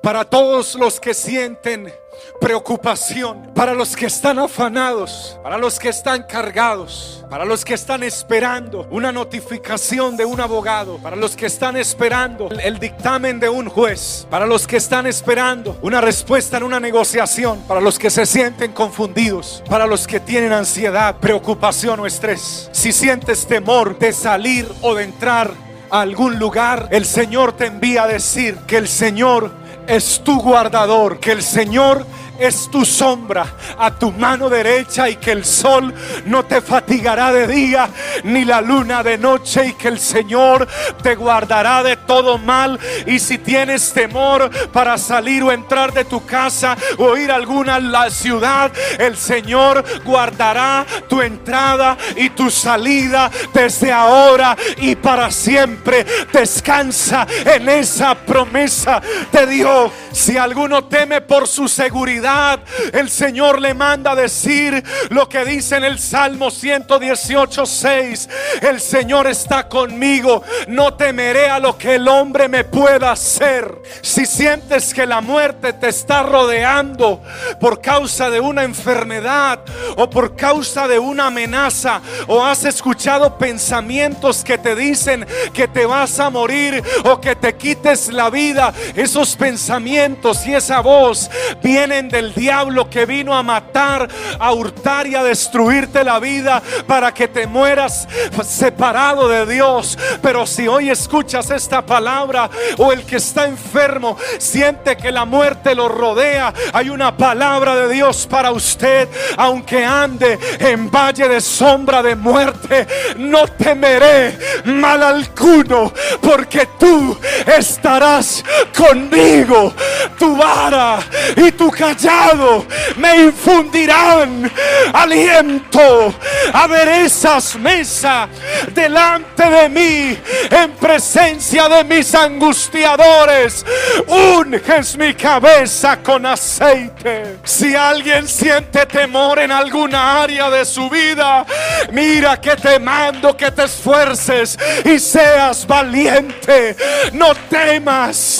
Para todos los que sienten preocupación, para los que están afanados, para los que están cargados, para los que están esperando una notificación de un abogado, para los que están esperando el, dictamen de un juez, para los que están esperando una respuesta en una negociación, para los que se sienten confundidos, para los que tienen ansiedad, preocupación o estrés. Si sientes temor de salir o de entrar a algún lugar, el Señor te envía a decir que el Señor es tu guardador, que el Señor es tu sombra a tu mano derecha y que el sol no te fatigará de día ni la luna de noche y que el Señor te guardará de todo mal. Y si tienes temor para salir o entrar de tu casa o ir a alguna la ciudad el Señor guardará tu entrada y tu salida desde ahora y para siempre. Descansa en esa promesa de Dios si alguno teme por su seguridad el Señor le manda decir lo que dice en el Salmo 118, 6. El Señor está conmigo, no temeré a lo que el hombre me pueda hacer. Si sientes que la muerte te está rodeando por causa de una enfermedad o por causa de una amenaza o has escuchado pensamientos que te dicen que te vas a morir o que te quites la vida, esos pensamientos y esa voz vienen de el diablo que vino a matar, a hurtar y a destruirte la vida para que te mueras separado de Dios. Pero si hoy escuchas esta palabra o el que está enfermo siente que la muerte lo rodea, hay una palabra de Dios para usted. Aunque ande en valle de sombra de muerte, no temeré mal alguno, porque tú estarás conmigo. Tu vara y tu callado me infundirán aliento. A ver esas mesas delante de mí en presencia de mis angustiadores. Unges mi cabeza con aceite. Si alguien siente temor en alguna área de su vida, mira que te mando que te esfuerces y seas valiente. No temas,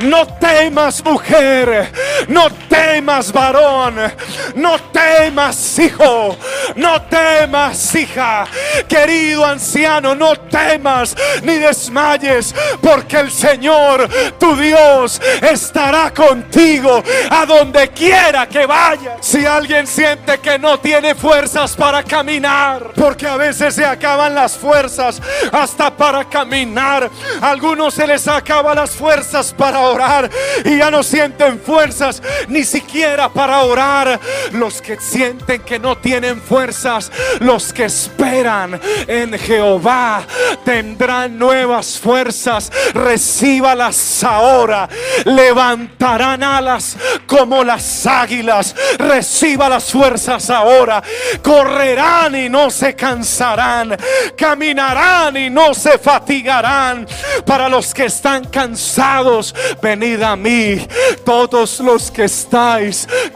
no temas mujer, no temas varón. No temas, hijo. No temas, hija. Querido anciano, no temas ni desmayes, porque el Señor, tu Dios, estará contigo a donde quiera que vaya. Si alguien siente que no tiene fuerzas para caminar, porque a veces se acaban las fuerzas hasta para caminar. A algunos se les acaban las fuerzas para orar y ya no sienten fuerzas ni siquiera para orar, los que sienten que no tienen fuerzas, los que esperan en Jehová tendrán nuevas fuerzas. Recíbalas ahora, levantarán alas como las águilas. Reciba las fuerzas ahora, correrán y no se cansarán, caminarán y no se fatigarán. Para los que están cansados, venid a mí, todos los que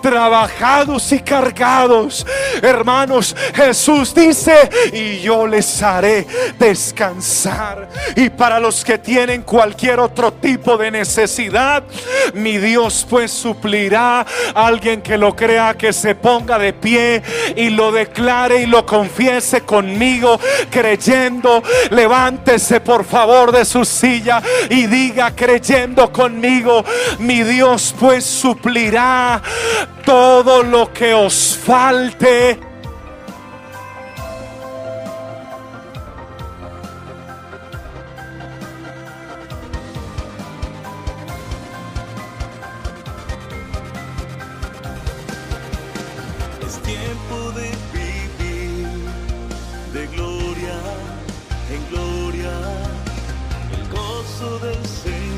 trabajados y cargados. Hermanos, Jesús dice, y yo les haré descansar. Y para los que tienen cualquier otro tipo de necesidad, mi Dios pues suplirá. Alguien que lo crea que se ponga de pie y lo declare y lo confiese conmigo, creyendo. Levántese por favor de su silla y diga creyendo conmigo, mi Dios pues todo lo que os falte. Es tiempo de vivir de gloria en gloria, el gozo del Señor